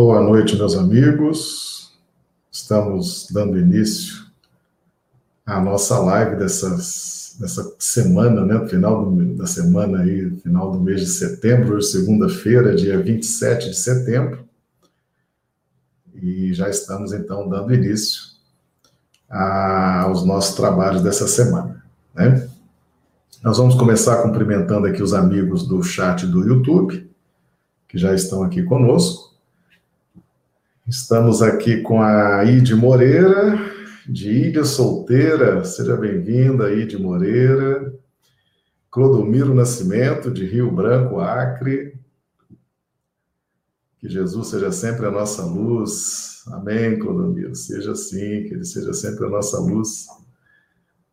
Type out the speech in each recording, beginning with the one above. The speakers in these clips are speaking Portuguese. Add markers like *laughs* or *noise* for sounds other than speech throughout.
Boa noite, meus amigos. Estamos dando início à nossa live dessas, dessa semana, né? Final do, da semana aí, final do mês de setembro, segunda-feira, dia 27 de setembro. E já estamos então dando início a, aos nossos trabalhos dessa semana, né? Nós vamos começar cumprimentando aqui os amigos do chat do YouTube, que já estão aqui conosco. Estamos aqui com a Ide Moreira, de Ilha Solteira. Seja bem-vinda, Ide Moreira. Clodomiro Nascimento, de Rio Branco, Acre. Que Jesus seja sempre a nossa luz. Amém, Clodomiro. Seja assim, que ele seja sempre a nossa luz.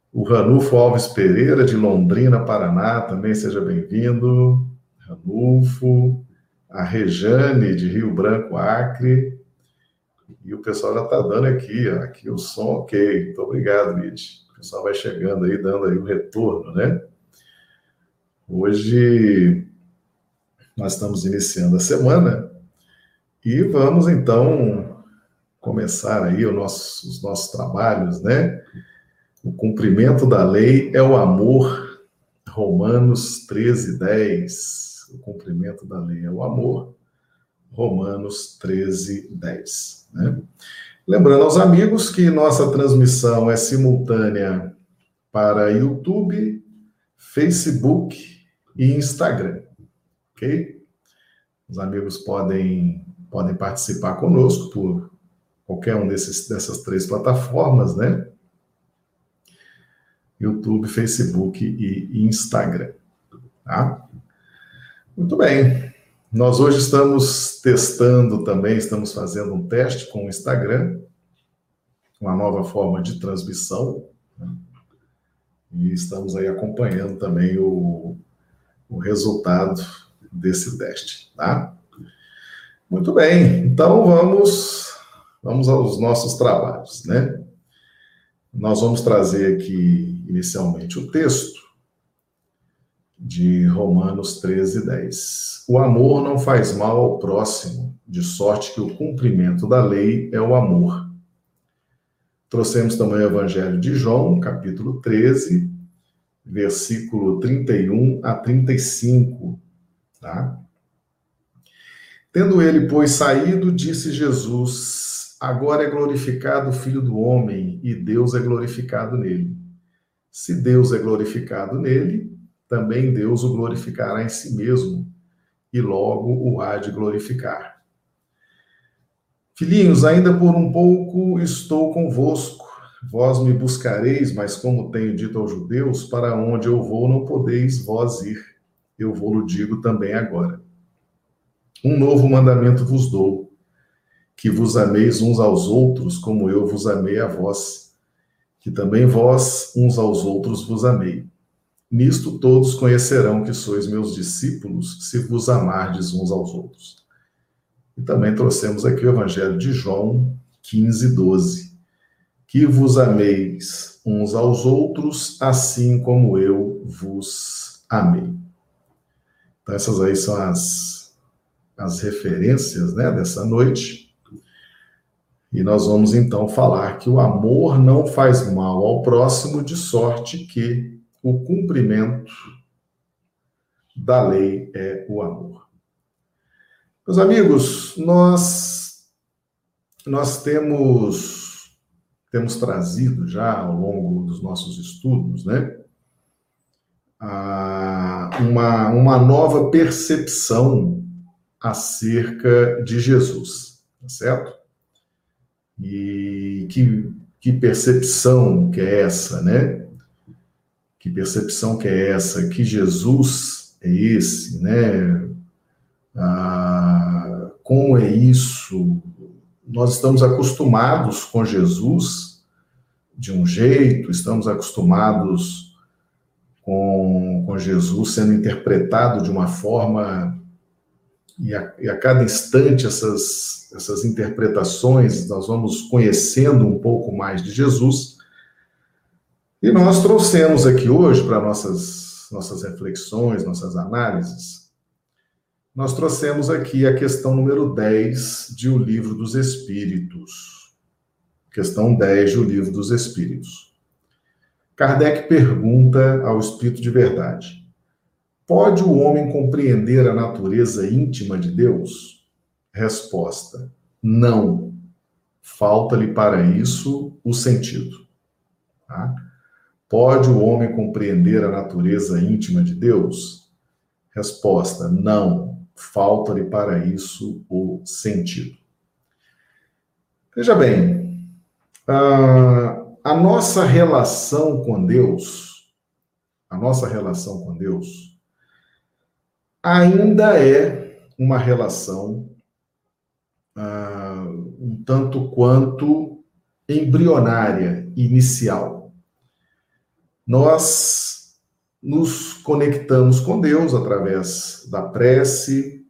O Ranulfo Alves Pereira, de Londrina, Paraná, também seja bem-vindo. Ranulfo. A Rejane, de Rio Branco, Acre. E o pessoal já está dando aqui, ó, aqui o som ok. Muito obrigado, Lid. O pessoal vai chegando aí, dando aí o retorno, né? Hoje nós estamos iniciando a semana e vamos então começar aí nosso, os nossos trabalhos, né? O cumprimento da lei é o amor, Romanos 13, 10. O cumprimento da lei é o amor, Romanos 13, 10. Né? Lembrando aos amigos que nossa transmissão é simultânea para YouTube, Facebook e Instagram, ok? Os amigos podem, podem participar conosco por qualquer um desses, dessas três plataformas, né? YouTube, Facebook e Instagram, tá? Muito bem. Nós hoje estamos testando também, estamos fazendo um teste com o Instagram, uma nova forma de transmissão, né? e estamos aí acompanhando também o, o resultado desse teste, tá? Muito bem, então vamos, vamos aos nossos trabalhos, né? Nós vamos trazer aqui inicialmente o texto, de Romanos 13, 10. O amor não faz mal ao próximo, de sorte que o cumprimento da lei é o amor. Trouxemos também o Evangelho de João, capítulo 13, versículo 31 a 35, tá? Tendo ele, pois, saído, disse Jesus: Agora é glorificado o Filho do Homem, e Deus é glorificado nele. Se Deus é glorificado nele, também Deus o glorificará em si mesmo e logo o há de glorificar. Filhinhos, ainda por um pouco estou convosco. Vós me buscareis, mas como tenho dito aos judeus, para onde eu vou não podeis vós ir. Eu vou-lo digo também agora. Um novo mandamento vos dou, que vos ameis uns aos outros, como eu vos amei a vós, que também vós uns aos outros vos amei. Nisto todos conhecerão que sois meus discípulos, se vos amardes uns aos outros. E também trouxemos aqui o Evangelho de João 15, 12. Que vos ameis uns aos outros, assim como eu vos amei. Então, essas aí são as, as referências né, dessa noite. E nós vamos então falar que o amor não faz mal ao próximo, de sorte que o cumprimento da lei é o amor. Meus amigos, nós nós temos temos trazido já ao longo dos nossos estudos, né, uma, uma nova percepção acerca de Jesus, tá certo? E que, que percepção que é essa, né? Que percepção que é essa? Que Jesus é esse, né? Ah, como é isso? Nós estamos acostumados com Jesus de um jeito, estamos acostumados com, com Jesus sendo interpretado de uma forma, e a, e a cada instante essas, essas interpretações, nós vamos conhecendo um pouco mais de Jesus e nós trouxemos aqui hoje para nossas, nossas reflexões, nossas análises, nós trouxemos aqui a questão número 10 de O Livro dos Espíritos. Questão 10 de O Livro dos Espíritos. Kardec pergunta ao Espírito de Verdade: Pode o homem compreender a natureza íntima de Deus? Resposta: Não. Falta-lhe para isso o sentido. Tá? Pode o homem compreender a natureza íntima de Deus? Resposta: Não falta-lhe para isso o sentido. Veja bem, a nossa relação com Deus, a nossa relação com Deus, ainda é uma relação uh, um tanto quanto embrionária, inicial. Nós nos conectamos com Deus através da prece,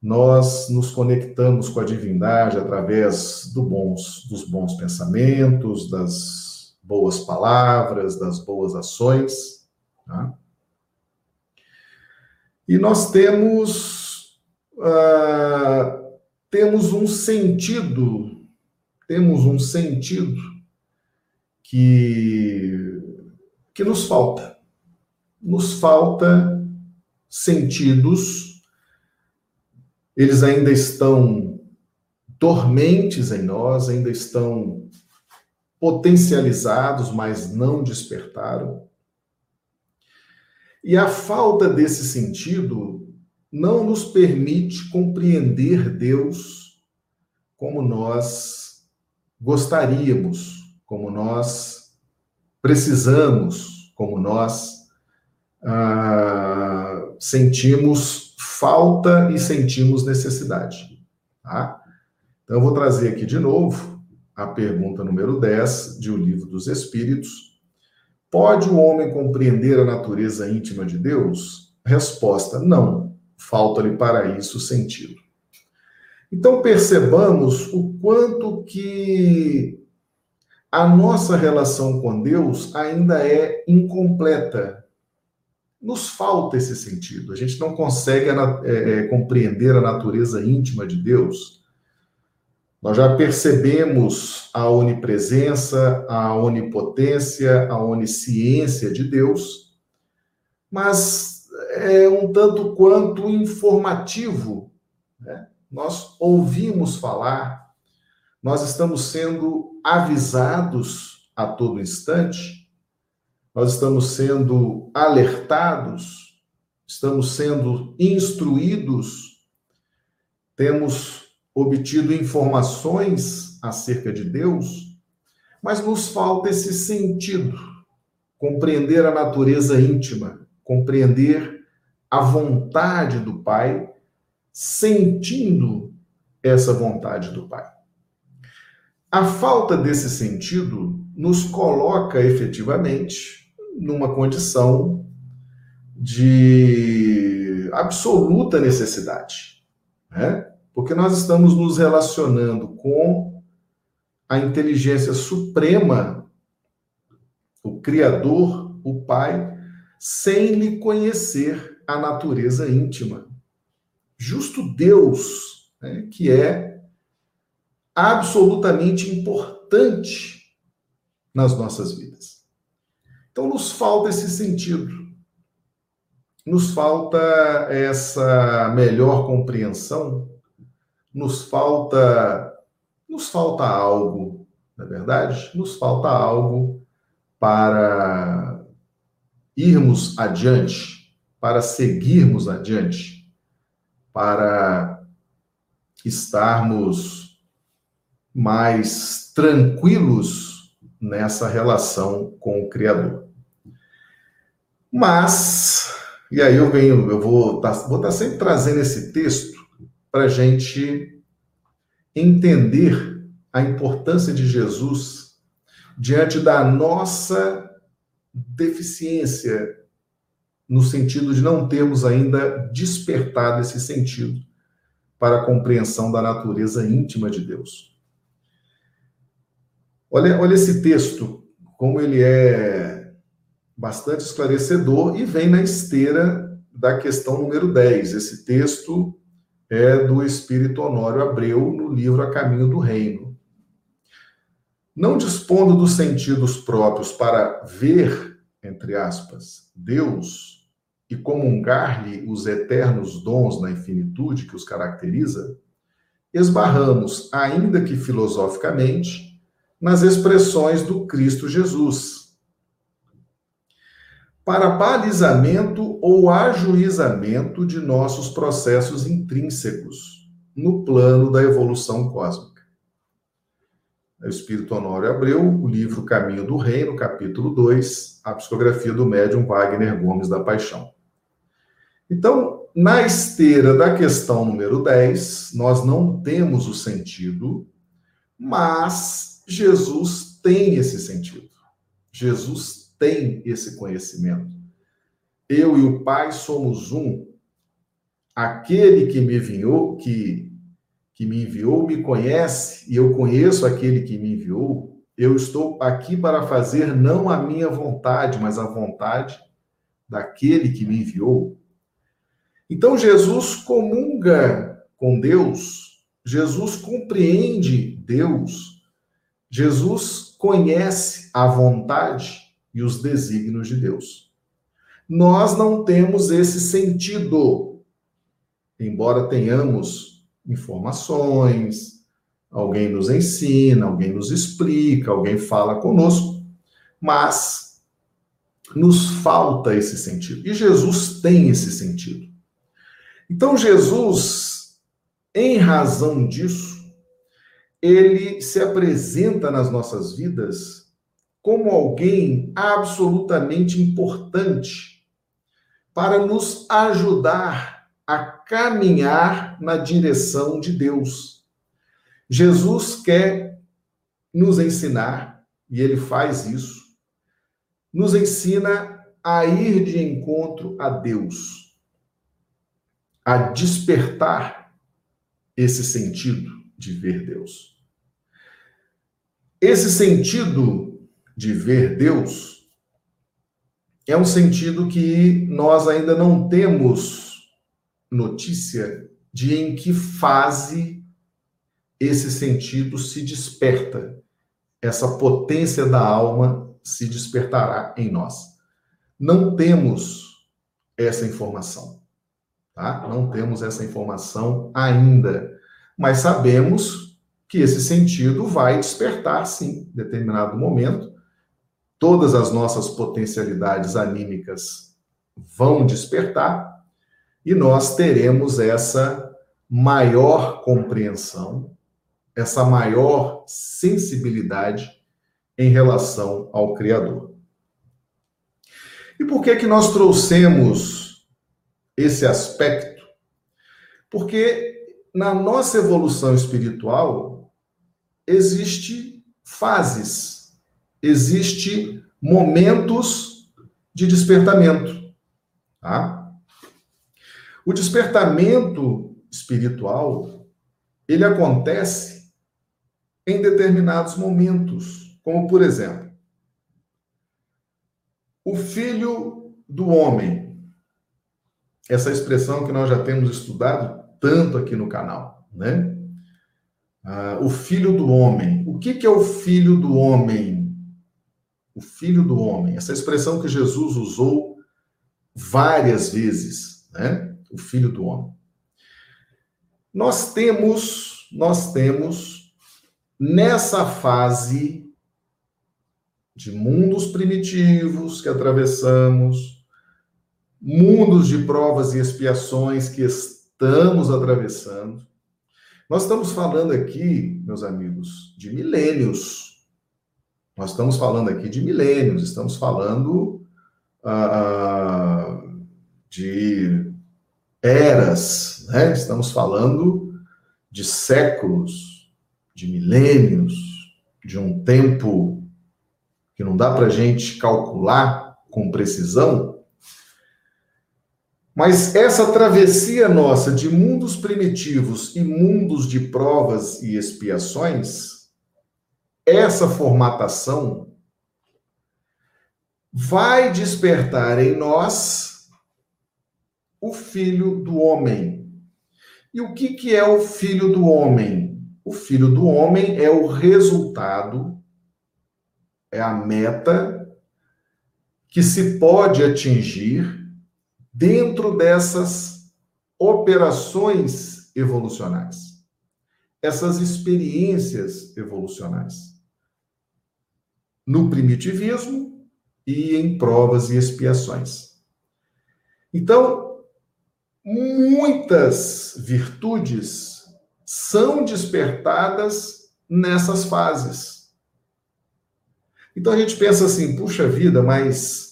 nós nos conectamos com a divindade através do bons, dos bons pensamentos, das boas palavras, das boas ações. Tá? E nós temos, uh, temos um sentido, temos um sentido que, que nos falta nos falta sentidos, eles ainda estão dormentes em nós, ainda estão potencializados, mas não despertaram. E a falta desse sentido não nos permite compreender Deus como nós gostaríamos, como nós precisamos, como nós ah, sentimos falta e sentimos necessidade. Tá? Então, eu vou trazer aqui de novo a pergunta número 10 de O Livro dos Espíritos. Pode o homem compreender a natureza íntima de Deus? Resposta: não. Falta-lhe para isso sentido. Então percebamos o quanto que a nossa relação com Deus ainda é incompleta nos falta esse sentido. A gente não consegue é, é, compreender a natureza íntima de Deus. Nós já percebemos a onipresença, a onipotência, a onisciência de Deus, mas é um tanto quanto informativo. Né? Nós ouvimos falar, nós estamos sendo avisados a todo instante nós estamos sendo alertados, estamos sendo instruídos, temos obtido informações acerca de Deus, mas nos falta esse sentido, compreender a natureza íntima, compreender a vontade do Pai, sentindo essa vontade do Pai. A falta desse sentido nos coloca efetivamente numa condição de absoluta necessidade, né? Porque nós estamos nos relacionando com a inteligência suprema, o Criador, o Pai, sem lhe conhecer a natureza íntima. Justo Deus, né, que é absolutamente importante nas nossas vidas. Então, nos falta esse sentido, nos falta essa melhor compreensão, nos falta, nos falta algo, na é verdade, nos falta algo para irmos adiante, para seguirmos adiante, para estarmos mais tranquilos nessa relação com o Criador. Mas, e aí eu venho, eu vou tá, vou estar tá sempre trazendo esse texto para gente entender a importância de Jesus diante da nossa deficiência, no sentido de não termos ainda despertado esse sentido para a compreensão da natureza íntima de Deus. Olha, olha esse texto, como ele é bastante esclarecedor e vem na esteira da questão número 10. Esse texto é do Espírito Honório Abreu, no livro A Caminho do Reino. Não dispondo dos sentidos próprios para ver, entre aspas, Deus e comungar-lhe os eternos dons na infinitude que os caracteriza, esbarramos, ainda que filosoficamente, nas expressões do Cristo Jesus. Para balizamento ou ajuizamento de nossos processos intrínsecos no plano da evolução cósmica. O Espírito Honório Abreu, o livro Caminho do Reino, capítulo 2, a psicografia do médium Wagner Gomes da Paixão. Então, na esteira da questão número 10, nós não temos o sentido, mas Jesus tem esse sentido. Jesus tem esse conhecimento. Eu e o Pai somos um. Aquele que me enviou, que, que me enviou, me conhece, e eu conheço aquele que me enviou. Eu estou aqui para fazer não a minha vontade, mas a vontade daquele que me enviou. Então Jesus comunga com Deus, Jesus compreende Deus, Jesus conhece a vontade e os desígnios de Deus. Nós não temos esse sentido, embora tenhamos informações, alguém nos ensina, alguém nos explica, alguém fala conosco, mas nos falta esse sentido. E Jesus tem esse sentido. Então, Jesus, em razão disso, ele se apresenta nas nossas vidas como alguém absolutamente importante para nos ajudar a caminhar na direção de Deus. Jesus quer nos ensinar, e ele faz isso, nos ensina a ir de encontro a Deus a despertar esse sentido de ver Deus. Esse sentido de ver Deus é um sentido que nós ainda não temos notícia de em que fase esse sentido se desperta, essa potência da alma se despertará em nós. Não temos essa informação. Tá? Não temos essa informação ainda, mas sabemos que esse sentido vai despertar, sim, em determinado momento. Todas as nossas potencialidades anímicas vão despertar e nós teremos essa maior compreensão, essa maior sensibilidade em relação ao Criador. E por que que nós trouxemos esse aspecto, porque na nossa evolução espiritual existe fases, existe momentos de despertamento, tá? O despertamento espiritual, ele acontece em determinados momentos, como por exemplo, o filho do homem essa expressão que nós já temos estudado tanto aqui no canal, né? Ah, o filho do homem. O que, que é o filho do homem? O filho do homem. Essa expressão que Jesus usou várias vezes, né? O filho do homem. Nós temos, nós temos nessa fase de mundos primitivos que atravessamos, mundos de provas e expiações que estamos atravessando. Nós estamos falando aqui, meus amigos, de milênios. Nós estamos falando aqui de milênios, estamos falando uh, de eras, né? estamos falando de séculos, de milênios, de um tempo que não dá para a gente calcular com precisão, mas essa travessia nossa de mundos primitivos e mundos de provas e expiações, essa formatação vai despertar em nós o filho do homem. E o que, que é o filho do homem? O filho do homem é o resultado, é a meta que se pode atingir dentro dessas operações evolucionais, essas experiências evolucionais. No primitivismo e em provas e expiações. Então, muitas virtudes são despertadas nessas fases. Então a gente pensa assim, puxa vida, mas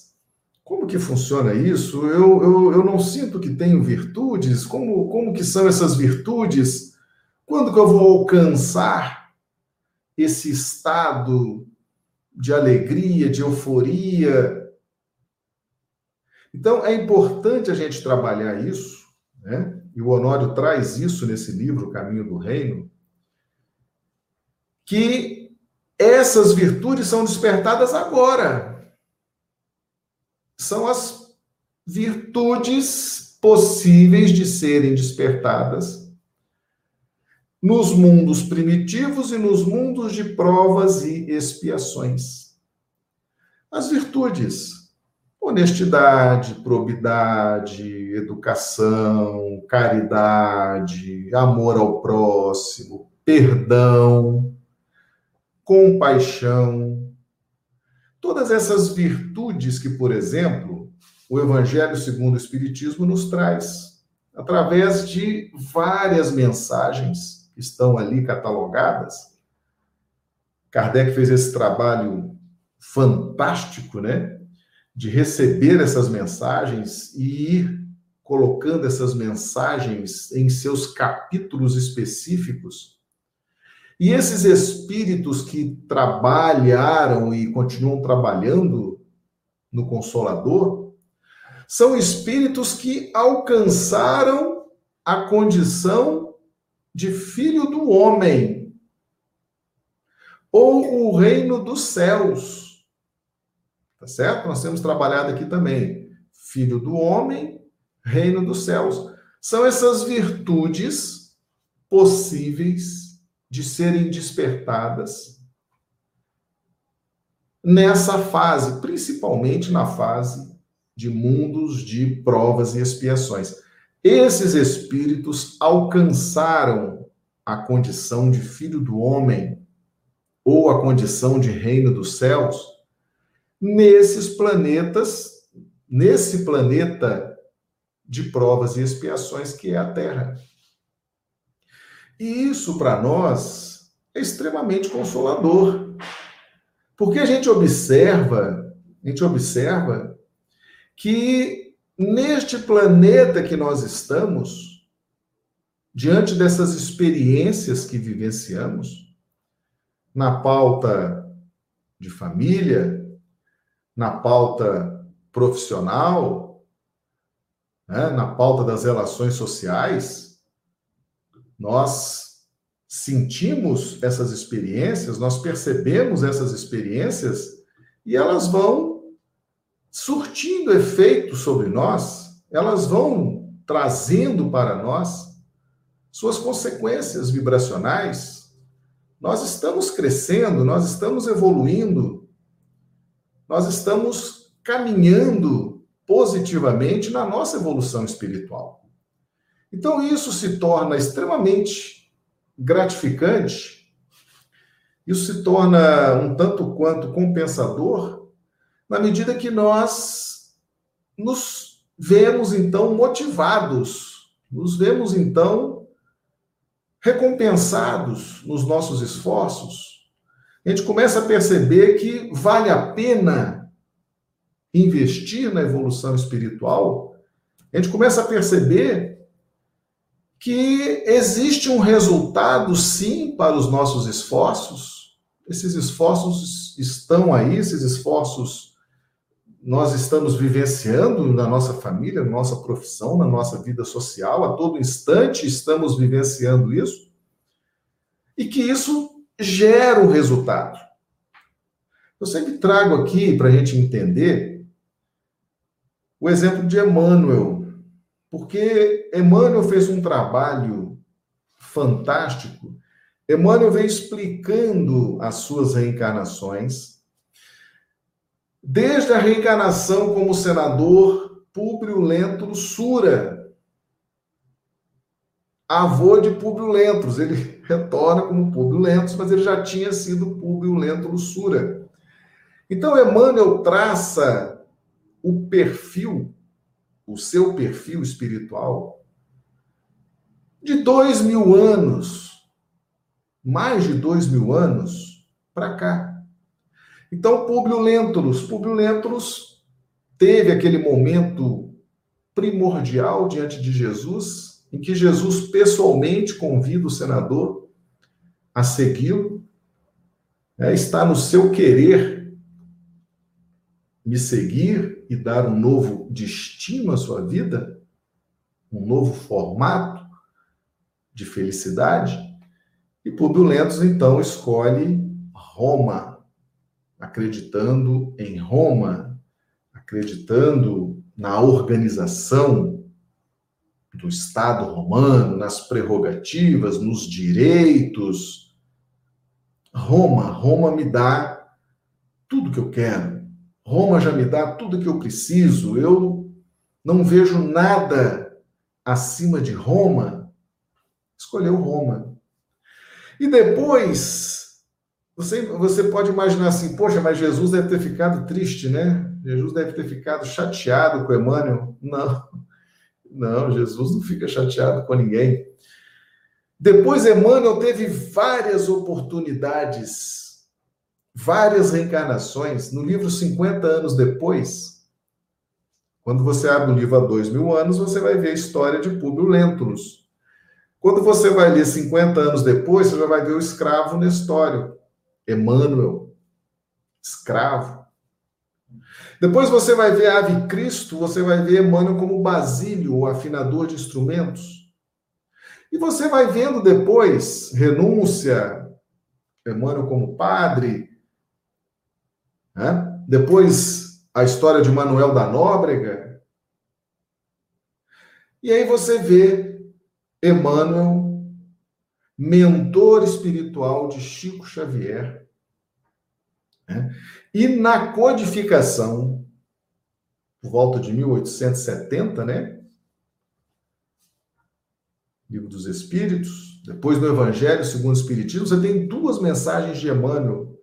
como que funciona isso? Eu, eu, eu não sinto que tenho virtudes. Como, como que são essas virtudes? Quando que eu vou alcançar esse estado de alegria, de euforia, então, é importante a gente trabalhar isso, né? e o Honório traz isso nesse livro, Caminho do Reino, que essas virtudes são despertadas agora. São as virtudes possíveis de serem despertadas nos mundos primitivos e nos mundos de provas e expiações. As virtudes honestidade, probidade, educação, caridade, amor ao próximo, perdão, compaixão. Todas essas virtudes que, por exemplo, o Evangelho segundo o Espiritismo nos traz, através de várias mensagens que estão ali catalogadas. Kardec fez esse trabalho fantástico, né? de receber essas mensagens e ir colocando essas mensagens em seus capítulos específicos. E esses espíritos que trabalharam e continuam trabalhando no Consolador são espíritos que alcançaram a condição de filho do homem ou o reino dos céus Tá certo? Nós temos trabalhado aqui também. Filho do homem, reino dos céus. São essas virtudes possíveis de serem despertadas nessa fase, principalmente na fase de mundos de provas e expiações. Esses espíritos alcançaram a condição de filho do homem ou a condição de reino dos céus nesses planetas, nesse planeta de provas e expiações que é a Terra. E isso para nós é extremamente consolador. Porque a gente observa, a gente observa que neste planeta que nós estamos, diante dessas experiências que vivenciamos, na pauta de família, na pauta profissional, né, na pauta das relações sociais, nós sentimos essas experiências, nós percebemos essas experiências e elas vão surtindo efeito sobre nós, elas vão trazendo para nós suas consequências vibracionais. Nós estamos crescendo, nós estamos evoluindo, nós estamos caminhando positivamente na nossa evolução espiritual. Então, isso se torna extremamente gratificante, isso se torna um tanto quanto compensador, na medida que nós nos vemos, então, motivados, nos vemos, então, recompensados nos nossos esforços, a gente começa a perceber que vale a pena investir na evolução espiritual. A gente começa a perceber que existe um resultado, sim, para os nossos esforços. Esses esforços estão aí, esses esforços nós estamos vivenciando na nossa família, na nossa profissão, na nossa vida social, a todo instante estamos vivenciando isso. E que isso gera o resultado. Eu sempre trago aqui para a gente entender o exemplo de Emmanuel, porque Emmanuel fez um trabalho fantástico. Emmanuel vem explicando as suas reencarnações, desde a reencarnação como senador Públio Lentulus Sura, avô de Públio Lentulus. Ele *laughs* retorna como Públio Lentulus, mas ele já tinha sido Públio Lentulus Sura. Então, Emmanuel traça o perfil, o seu perfil espiritual, de dois mil anos, mais de dois mil anos para cá. Então, Públio Lentulus, Públio Lentulus teve aquele momento primordial diante de Jesus, em que Jesus pessoalmente convida o senador a segui-lo, é, está no seu querer me seguir e dar um novo destino à sua vida, um novo formato de felicidade. E Lentos, então, escolhe Roma, acreditando em Roma, acreditando na organização do Estado romano, nas prerrogativas, nos direitos. Roma, Roma me dá tudo que eu quero Roma já me dá tudo que eu preciso, eu não vejo nada acima de Roma. Escolheu Roma. E depois, você, você pode imaginar assim, poxa, mas Jesus deve ter ficado triste, né? Jesus deve ter ficado chateado com Emmanuel. Não, *laughs* não, Jesus não fica chateado com ninguém. Depois, Emmanuel teve várias oportunidades várias reencarnações. No livro 50 anos depois, quando você abre o livro há dois mil anos, você vai ver a história de Públio Lentulus. Quando você vai ler 50 anos depois, você já vai ver o escravo Nestório, Emmanuel, escravo. Depois você vai ver Ave Cristo, você vai ver Emmanuel como Basílio, o afinador de instrumentos. E você vai vendo depois renúncia, Emmanuel como padre, né? Depois, a história de Manuel da Nóbrega. E aí você vê Emmanuel, mentor espiritual de Chico Xavier. Né? E na codificação, por volta de 1870, né? Livro dos Espíritos, depois do Evangelho segundo o Espiritismo, você tem duas mensagens de Emmanuel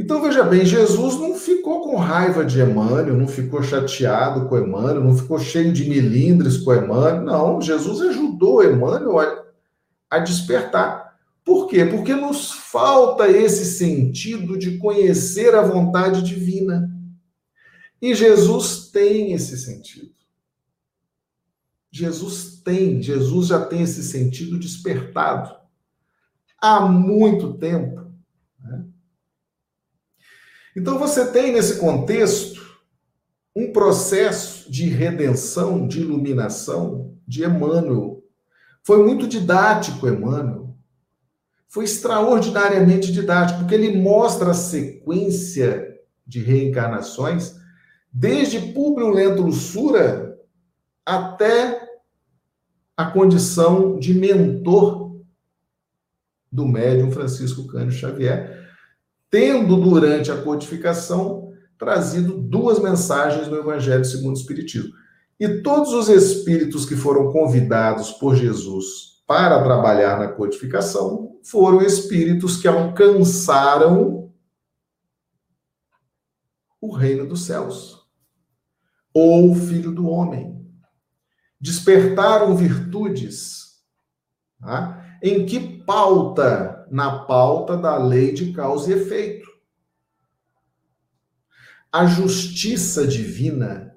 então veja bem, Jesus não ficou com raiva de Emmanuel, não ficou chateado com Emmanuel, não ficou cheio de milindres com Emmanuel. Não, Jesus ajudou Emmanuel a, a despertar. Por quê? Porque nos falta esse sentido de conhecer a vontade divina. E Jesus tem esse sentido. Jesus tem, Jesus já tem esse sentido despertado há muito tempo. Né? Então você tem nesse contexto um processo de redenção, de iluminação de Emmanuel. Foi muito didático, Emmanuel. Foi extraordinariamente didático, porque ele mostra a sequência de reencarnações, desde Públio Lento Sura até a condição de mentor do médium Francisco Cândido Xavier, tendo durante a codificação trazido duas mensagens no Evangelho segundo o Espiritismo. E todos os espíritos que foram convidados por Jesus para trabalhar na codificação foram espíritos que alcançaram o reino dos céus, ou o filho do homem. Despertaram virtudes. Tá? Em que pauta na pauta da lei de causa e efeito. A justiça divina,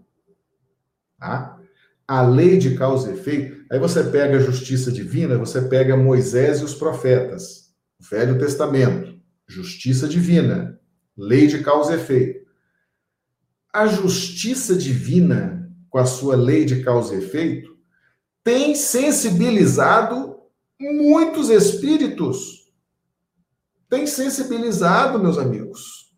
tá? a lei de causa e efeito, aí você pega a justiça divina, você pega Moisés e os profetas, Velho Testamento, justiça divina, lei de causa e efeito. A justiça divina, com a sua lei de causa e efeito, tem sensibilizado muitos espíritos tem sensibilizado, meus amigos.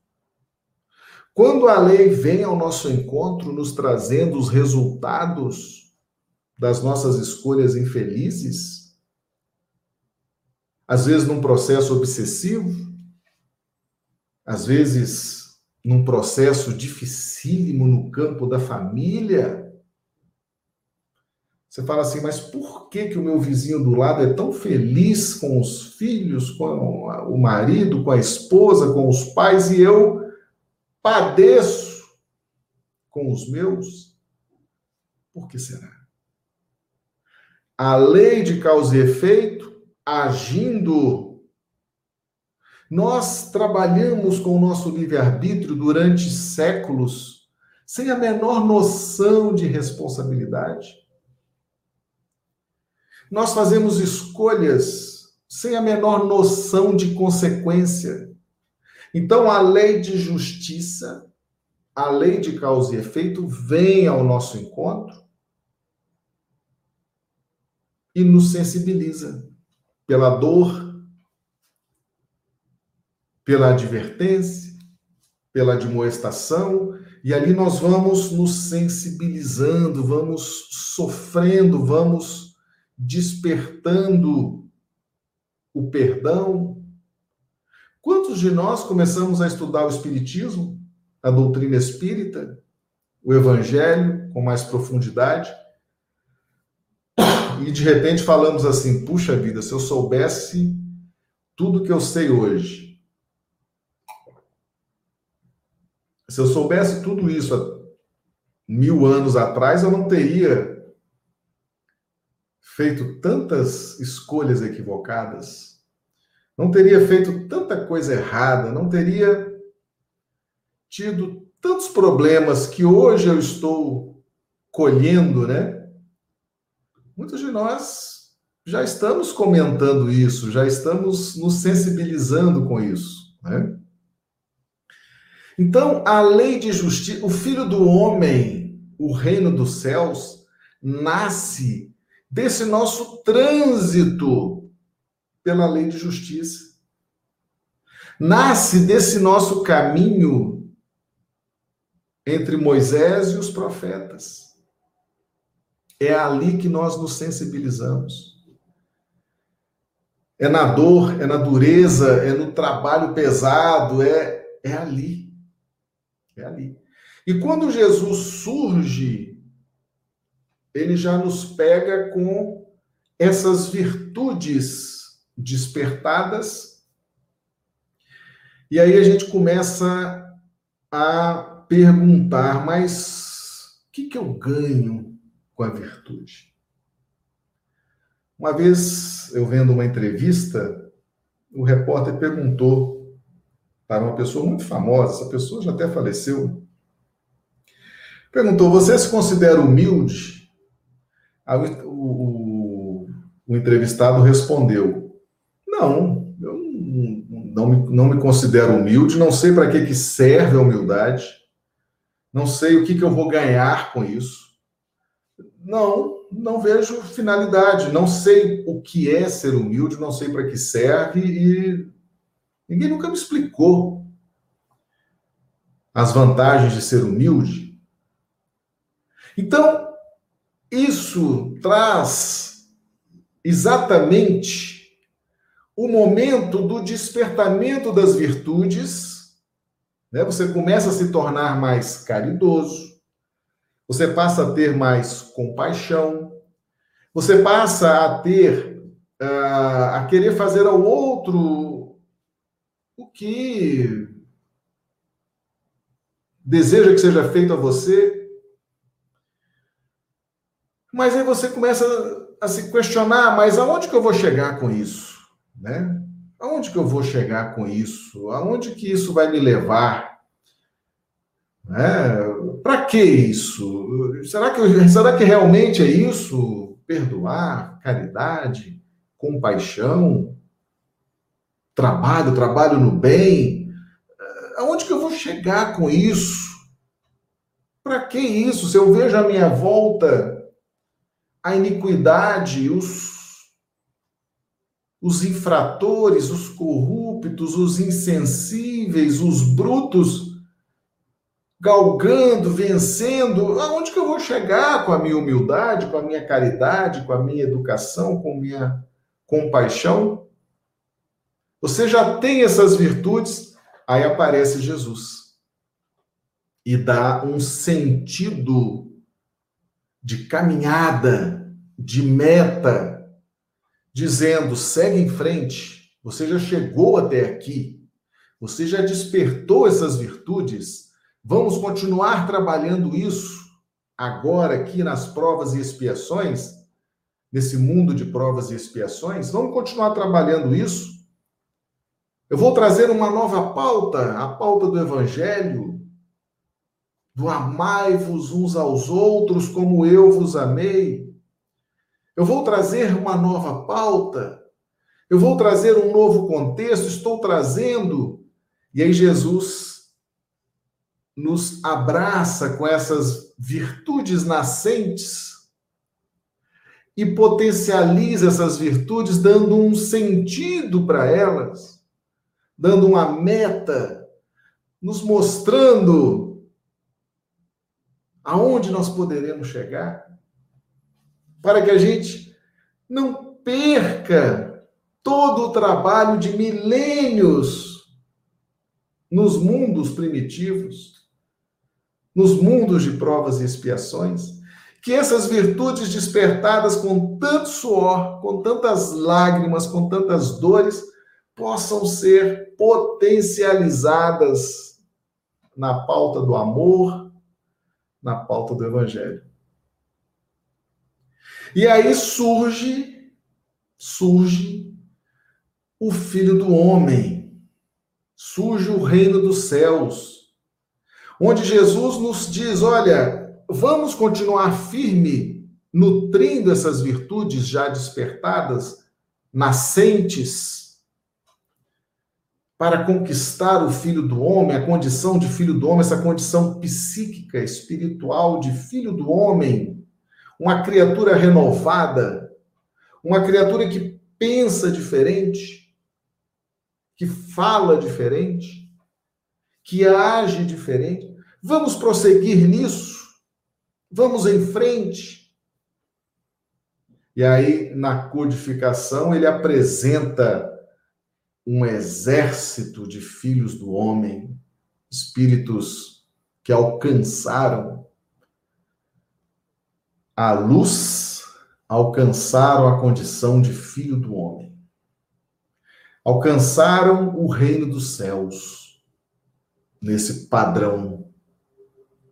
Quando a lei vem ao nosso encontro, nos trazendo os resultados das nossas escolhas infelizes? Às vezes num processo obsessivo? Às vezes num processo dificílimo no campo da família? Você fala assim, mas por que, que o meu vizinho do lado é tão feliz com os filhos, com o marido, com a esposa, com os pais, e eu padeço com os meus? Por que será? A lei de causa e efeito agindo. Nós trabalhamos com o nosso livre-arbítrio durante séculos, sem a menor noção de responsabilidade. Nós fazemos escolhas sem a menor noção de consequência. Então, a lei de justiça, a lei de causa e efeito, vem ao nosso encontro e nos sensibiliza pela dor, pela advertência, pela admoestação, e ali nós vamos nos sensibilizando, vamos sofrendo, vamos despertando o perdão. Quantos de nós começamos a estudar o Espiritismo, a doutrina espírita, o Evangelho com mais profundidade? E de repente falamos assim: puxa vida, se eu soubesse tudo que eu sei hoje, se eu soubesse tudo isso há mil anos atrás, eu não teria feito tantas escolhas equivocadas, não teria feito tanta coisa errada, não teria tido tantos problemas que hoje eu estou colhendo, né? Muitos de nós já estamos comentando isso, já estamos nos sensibilizando com isso, né? Então, a lei de justiça, o filho do homem, o reino dos céus, nasce desse nosso trânsito pela lei de justiça. Nasce desse nosso caminho entre Moisés e os profetas. É ali que nós nos sensibilizamos. É na dor, é na dureza, é no trabalho pesado, é, é ali. É ali. E quando Jesus surge ele já nos pega com essas virtudes despertadas. E aí a gente começa a perguntar, mas o que, que eu ganho com a virtude? Uma vez eu vendo uma entrevista, o repórter perguntou para uma pessoa muito famosa, essa pessoa já até faleceu, perguntou: Você se considera humilde? Aí o, o, o entrevistado respondeu: Não, eu não me, não me considero humilde, não sei para que, que serve a humildade, não sei o que, que eu vou ganhar com isso. Não, não vejo finalidade, não sei o que é ser humilde, não sei para que serve e ninguém nunca me explicou as vantagens de ser humilde. Então, isso traz exatamente o momento do despertamento das virtudes, né? Você começa a se tornar mais caridoso, você passa a ter mais compaixão, você passa a ter uh, a querer fazer ao outro o que deseja que seja feito a você. Mas aí você começa a se questionar, mas aonde que eu vou chegar com isso? Né? Aonde que eu vou chegar com isso? Aonde que isso vai me levar? Né? Para que isso? Será que, *laughs* será que realmente é isso? Perdoar, caridade, compaixão, trabalho, trabalho no bem? Aonde que eu vou chegar com isso? Para que isso? Se eu vejo a minha volta a iniquidade, os, os infratores, os corruptos, os insensíveis, os brutos, galgando, vencendo, aonde que eu vou chegar com a minha humildade, com a minha caridade, com a minha educação, com a minha compaixão? Você já tem essas virtudes, aí aparece Jesus e dá um sentido de caminhada, de meta, dizendo: segue em frente, você já chegou até aqui, você já despertou essas virtudes, vamos continuar trabalhando isso agora aqui nas provas e expiações, nesse mundo de provas e expiações, vamos continuar trabalhando isso. Eu vou trazer uma nova pauta, a pauta do evangelho, do amai-vos uns aos outros como eu vos amei. Eu vou trazer uma nova pauta, eu vou trazer um novo contexto, estou trazendo. E aí Jesus nos abraça com essas virtudes nascentes e potencializa essas virtudes, dando um sentido para elas, dando uma meta, nos mostrando aonde nós poderemos chegar, para que a gente não perca todo o trabalho de milênios nos mundos primitivos, nos mundos de provas e expiações, que essas virtudes despertadas com tanto suor, com tantas lágrimas, com tantas dores, possam ser potencializadas na pauta do amor, na pauta do Evangelho. E aí surge, surge o Filho do Homem, surge o reino dos céus, onde Jesus nos diz: olha, vamos continuar firme, nutrindo essas virtudes já despertadas, nascentes para conquistar o filho do homem, a condição de filho do homem, essa condição psíquica, espiritual de filho do homem, uma criatura renovada, uma criatura que pensa diferente, que fala diferente, que age diferente. Vamos prosseguir nisso. Vamos em frente. E aí, na codificação, ele apresenta um exército de filhos do homem, espíritos que alcançaram a luz, alcançaram a condição de filho do homem. Alcançaram o reino dos céus, nesse padrão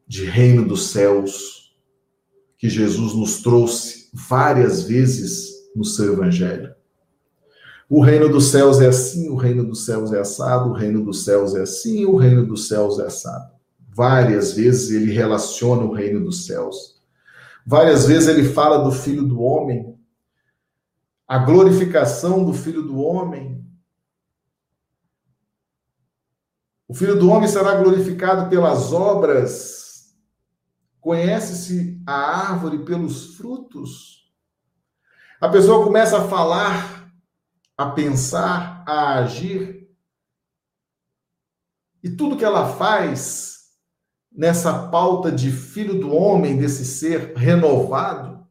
de reino dos céus que Jesus nos trouxe várias vezes no seu evangelho. O reino dos céus é assim, o reino dos céus é assado, o reino dos céus é assim, o reino dos céus é assado. Várias vezes ele relaciona o reino dos céus. Várias vezes ele fala do filho do homem, a glorificação do filho do homem. O filho do homem será glorificado pelas obras. Conhece-se a árvore pelos frutos. A pessoa começa a falar a pensar, a agir. E tudo que ela faz nessa pauta de filho do homem, desse ser renovado,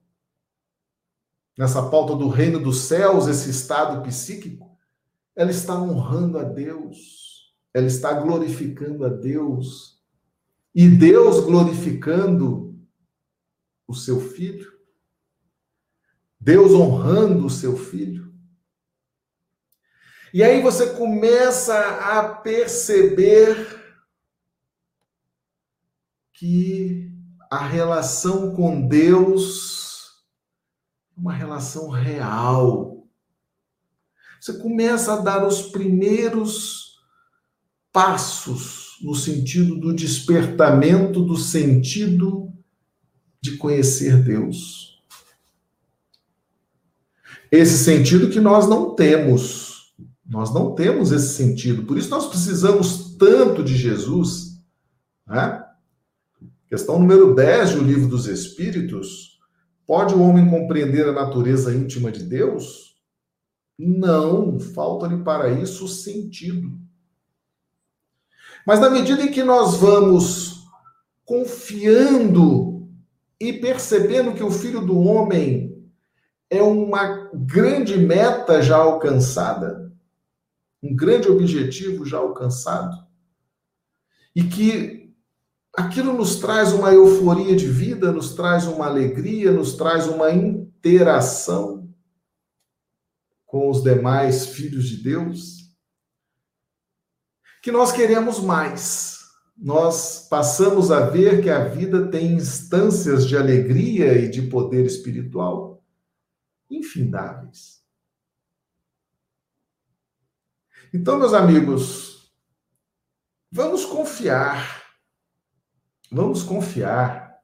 nessa pauta do reino dos céus, esse estado psíquico, ela está honrando a Deus, ela está glorificando a Deus. E Deus glorificando o seu filho, Deus honrando o seu filho. E aí você começa a perceber que a relação com Deus é uma relação real. Você começa a dar os primeiros passos no sentido do despertamento do sentido de conhecer Deus. Esse sentido que nós não temos nós não temos esse sentido. Por isso nós precisamos tanto de Jesus. Né? Questão número 10 do Livro dos Espíritos. Pode o homem compreender a natureza íntima de Deus? Não, falta-lhe para isso sentido. Mas na medida em que nós vamos confiando e percebendo que o filho do homem é uma grande meta já alcançada, um grande objetivo já alcançado, e que aquilo nos traz uma euforia de vida, nos traz uma alegria, nos traz uma interação com os demais filhos de Deus, que nós queremos mais. Nós passamos a ver que a vida tem instâncias de alegria e de poder espiritual infindáveis. Então, meus amigos, vamos confiar, vamos confiar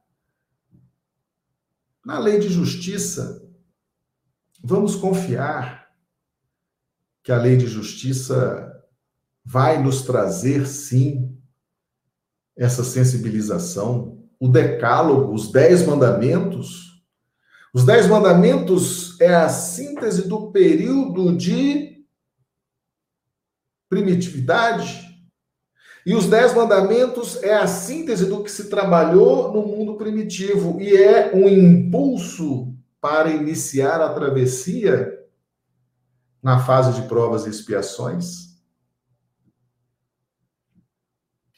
na lei de justiça, vamos confiar que a lei de justiça vai nos trazer, sim, essa sensibilização. O decálogo, os dez mandamentos. Os dez mandamentos é a síntese do período de primitividade. E os dez mandamentos é a síntese do que se trabalhou no mundo primitivo e é um impulso para iniciar a travessia na fase de provas e expiações.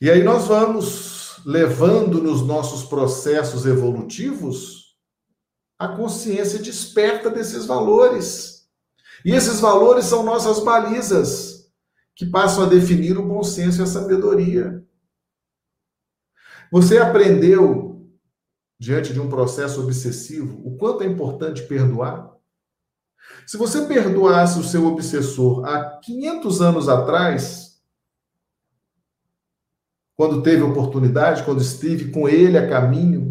E aí nós vamos levando nos nossos processos evolutivos a consciência desperta desses valores. E esses valores são nossas balizas, que passam a definir o bom senso e a sabedoria. Você aprendeu, diante de um processo obsessivo, o quanto é importante perdoar? Se você perdoasse o seu obsessor há 500 anos atrás, quando teve oportunidade, quando esteve com ele a caminho,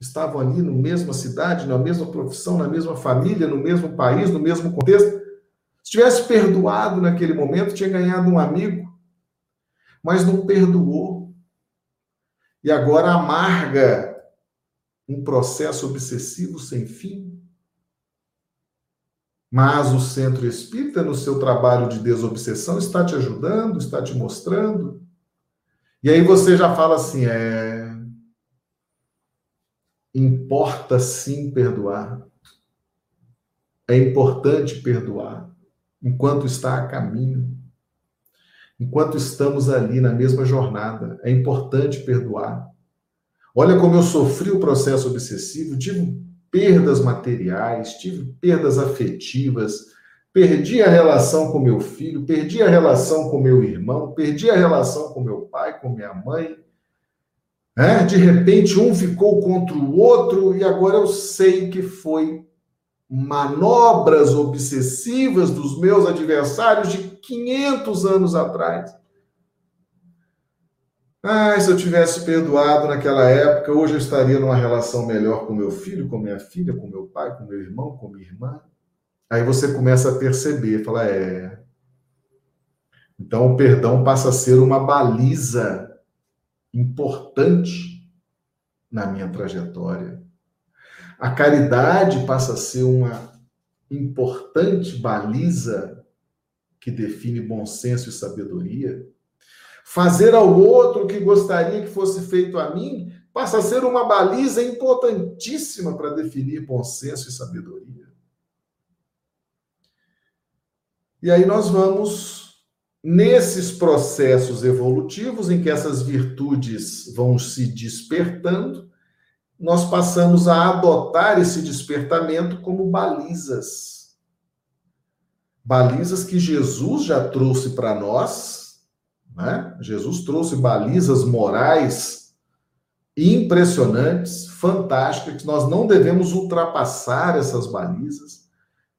estavam ali na mesma cidade, na mesma profissão, na mesma família, no mesmo país, no mesmo contexto. Se tivesse perdoado naquele momento, tinha ganhado um amigo, mas não perdoou. E agora amarga um processo obsessivo sem fim. Mas o centro espírita, no seu trabalho de desobsessão, está te ajudando, está te mostrando. E aí você já fala assim: é. Importa sim perdoar. É importante perdoar enquanto está a caminho. Enquanto estamos ali na mesma jornada, é importante perdoar. Olha como eu sofri o processo obsessivo, tive perdas materiais, tive perdas afetivas, perdi a relação com meu filho, perdi a relação com meu irmão, perdi a relação com meu pai, com minha mãe. É, de repente, um ficou contra o outro, e agora eu sei que foi manobras obsessivas dos meus adversários de 500 anos atrás. Ah, se eu tivesse perdoado naquela época, hoje eu estaria numa relação melhor com meu filho, com minha filha, com meu pai, com meu irmão, com minha irmã. Aí você começa a perceber, fala, é. Então o perdão passa a ser uma baliza importante na minha trajetória. A caridade passa a ser uma importante baliza que define bom senso e sabedoria. Fazer ao outro o que gostaria que fosse feito a mim passa a ser uma baliza importantíssima para definir bom senso e sabedoria. E aí nós vamos nesses processos evolutivos em que essas virtudes vão se despertando, nós passamos a adotar esse despertamento como balizas. Balizas que Jesus já trouxe para nós né? Jesus trouxe balizas morais impressionantes, fantásticas, que nós não devemos ultrapassar essas balizas,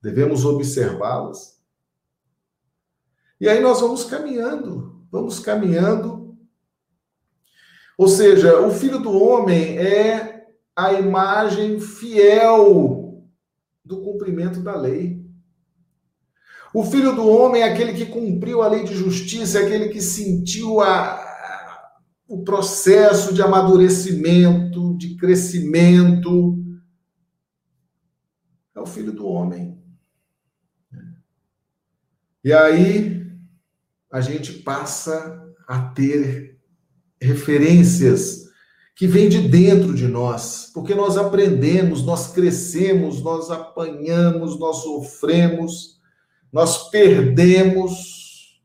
devemos observá-las. E aí nós vamos caminhando, vamos caminhando. Ou seja, o filho do homem é a imagem fiel do cumprimento da lei. O filho do homem é aquele que cumpriu a lei de justiça, é aquele que sentiu a, o processo de amadurecimento, de crescimento. É o filho do homem. E aí a gente passa a ter referências que vem de dentro de nós, porque nós aprendemos, nós crescemos, nós apanhamos, nós sofremos, nós perdemos,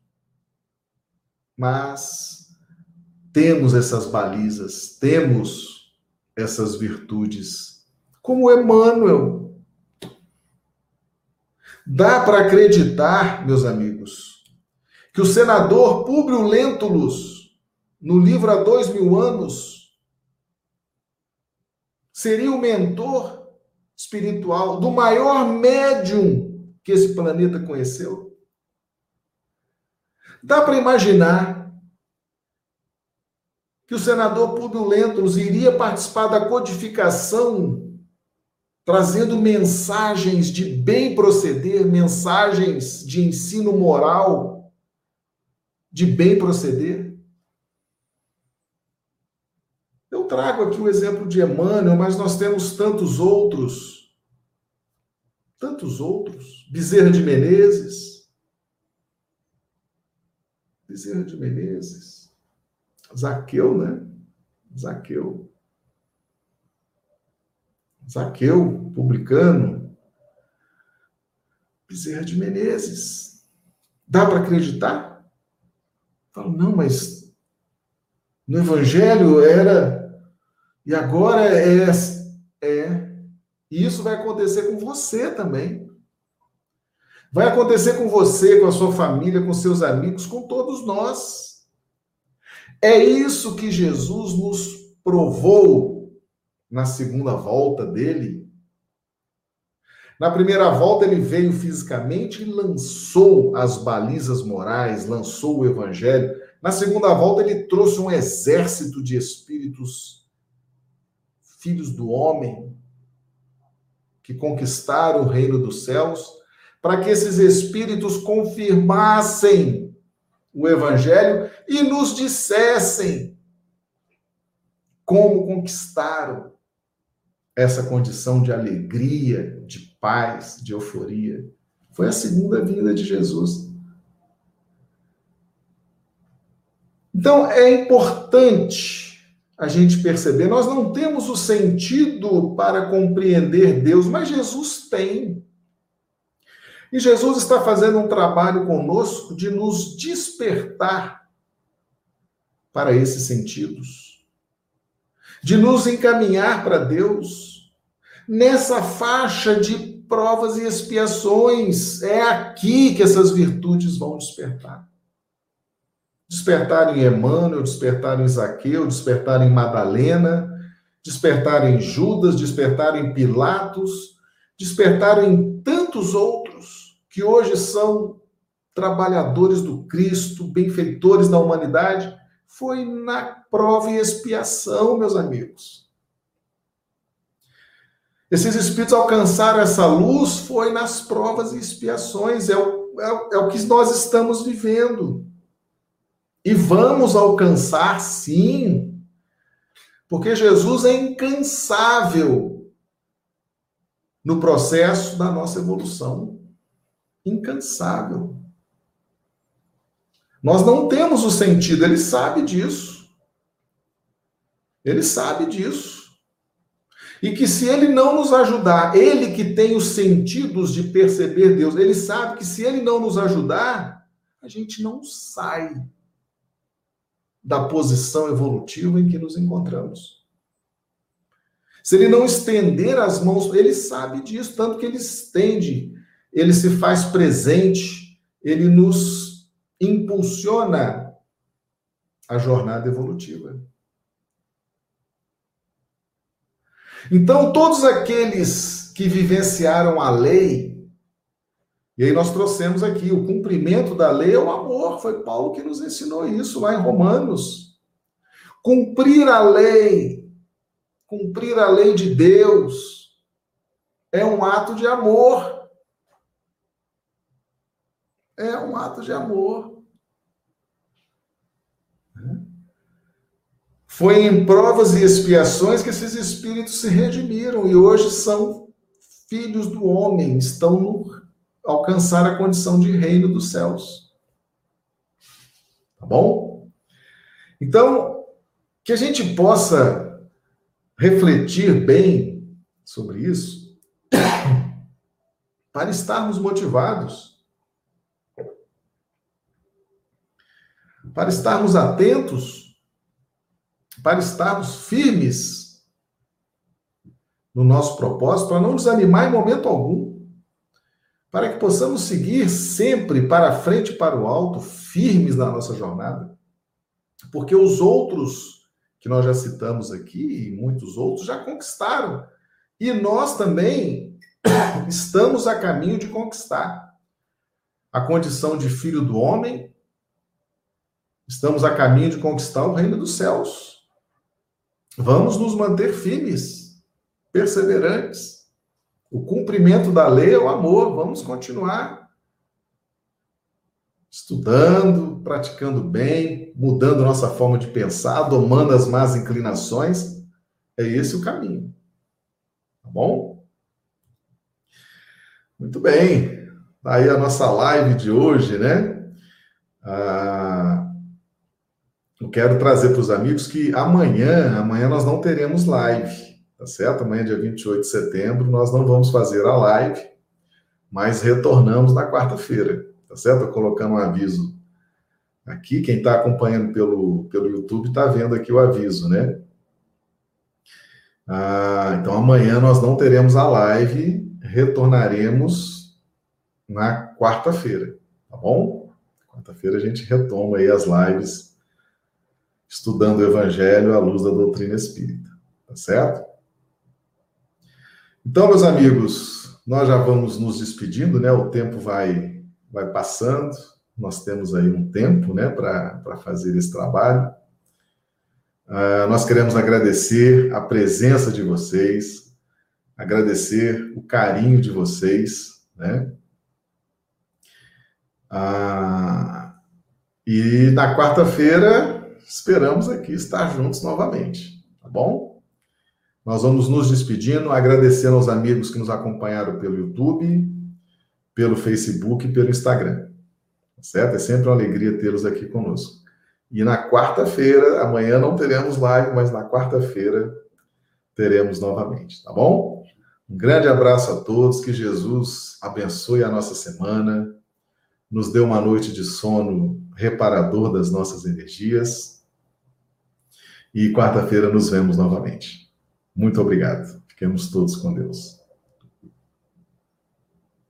mas temos essas balizas, temos essas virtudes, como Emmanuel. Dá para acreditar, meus amigos, que o senador Públio Lentulus, no livro Há Dois Mil Anos, seria o mentor espiritual do maior médium que esse planeta conheceu? Dá para imaginar que o senador Públio Lentulus iria participar da codificação, trazendo mensagens de bem proceder, mensagens de ensino moral, de bem proceder? Eu trago aqui o exemplo de Emmanuel, mas nós temos tantos outros. Tantos outros. Bezerra de Menezes. Bezerra de Menezes. Zaqueu, né? Zaqueu. Zaqueu, publicano. Bezerra de Menezes. Dá para acreditar? Falo, não, mas no Evangelho era e agora é, é. E isso vai acontecer com você também. Vai acontecer com você, com a sua família, com seus amigos, com todos nós. É isso que Jesus nos provou na segunda volta dele. Na primeira volta, ele veio fisicamente e lançou as balizas morais, lançou o evangelho. Na segunda volta, ele trouxe um exército de espíritos filhos do homem que conquistaram o reino dos céus, para que esses espíritos confirmassem o evangelho e nos dissessem como conquistaram essa condição de alegria, de paz, de euforia. Foi a segunda vinda de Jesus. Então é importante a gente perceber. Nós não temos o sentido para compreender Deus, mas Jesus tem. E Jesus está fazendo um trabalho conosco de nos despertar para esses sentidos, de nos encaminhar para Deus nessa faixa de provas e expiações. É aqui que essas virtudes vão despertar. Despertar em Emmanuel, despertar em Zaqueu, despertar em Madalena, despertar em Judas, despertar em Pilatos, despertar em tantos outros que hoje são trabalhadores do Cristo, benfeitores da humanidade, foi na prova e expiação, meus amigos. Esses espíritos alcançaram essa luz foi nas provas e expiações, é o, é, é o que nós estamos vivendo. E vamos alcançar, sim, porque Jesus é incansável no processo da nossa evolução. Incansável. Nós não temos o sentido, ele sabe disso. Ele sabe disso. E que se ele não nos ajudar, ele que tem os sentidos de perceber Deus, ele sabe que se ele não nos ajudar, a gente não sai da posição evolutiva em que nos encontramos. Se ele não estender as mãos, ele sabe disso, tanto que ele estende, ele se faz presente, ele nos impulsiona a jornada evolutiva. Então, todos aqueles que vivenciaram a lei, e aí nós trouxemos aqui, o cumprimento da lei é o amor. Foi Paulo que nos ensinou isso lá em Romanos. Cumprir a lei, cumprir a lei de Deus, é um ato de amor. É um ato de amor. Foi em provas e expiações que esses espíritos se redimiram e hoje são filhos do homem, estão no alcançar a condição de reino dos céus. Tá bom? Então, que a gente possa refletir bem sobre isso, *coughs* para estarmos motivados, para estarmos atentos, para estarmos firmes no nosso propósito, para não desanimar em momento algum, para que possamos seguir sempre para frente e para o alto, firmes na nossa jornada. Porque os outros que nós já citamos aqui, e muitos outros, já conquistaram. E nós também *coughs* estamos a caminho de conquistar a condição de filho do homem, estamos a caminho de conquistar o reino dos céus. Vamos nos manter firmes, perseverantes. O cumprimento da lei é o amor, vamos continuar estudando, praticando bem, mudando nossa forma de pensar, domando as más inclinações. É esse o caminho. Tá bom? Muito bem. Tá aí a nossa live de hoje, né? Ah, eu quero trazer para os amigos que amanhã, amanhã nós não teremos live, tá certo? Amanhã, dia 28 de setembro, nós não vamos fazer a live, mas retornamos na quarta-feira tá certo? Tô colocando um aviso aqui. Quem está acompanhando pelo, pelo YouTube está vendo aqui o aviso, né? Ah, então amanhã nós não teremos a live, retornaremos na quarta-feira, tá bom? Quarta-feira a gente retoma aí as lives estudando o Evangelho à luz da doutrina espírita, tá certo? Então, meus amigos, nós já vamos nos despedindo, né? O tempo vai vai passando, nós temos aí um tempo né, para fazer esse trabalho. Uh, nós queremos agradecer a presença de vocês, agradecer o carinho de vocês, né? Uh, e na quarta-feira esperamos aqui estar juntos novamente, tá bom? Nós vamos nos despedindo, agradecendo aos amigos que nos acompanharam pelo YouTube, pelo Facebook e pelo Instagram. Tá certo? É sempre uma alegria tê-los aqui conosco. E na quarta-feira, amanhã não teremos live, mas na quarta-feira teremos novamente, tá bom? Um grande abraço a todos, que Jesus abençoe a nossa semana, nos dê uma noite de sono reparador das nossas energias. E quarta-feira nos vemos novamente. Muito obrigado. Fiquemos todos com Deus.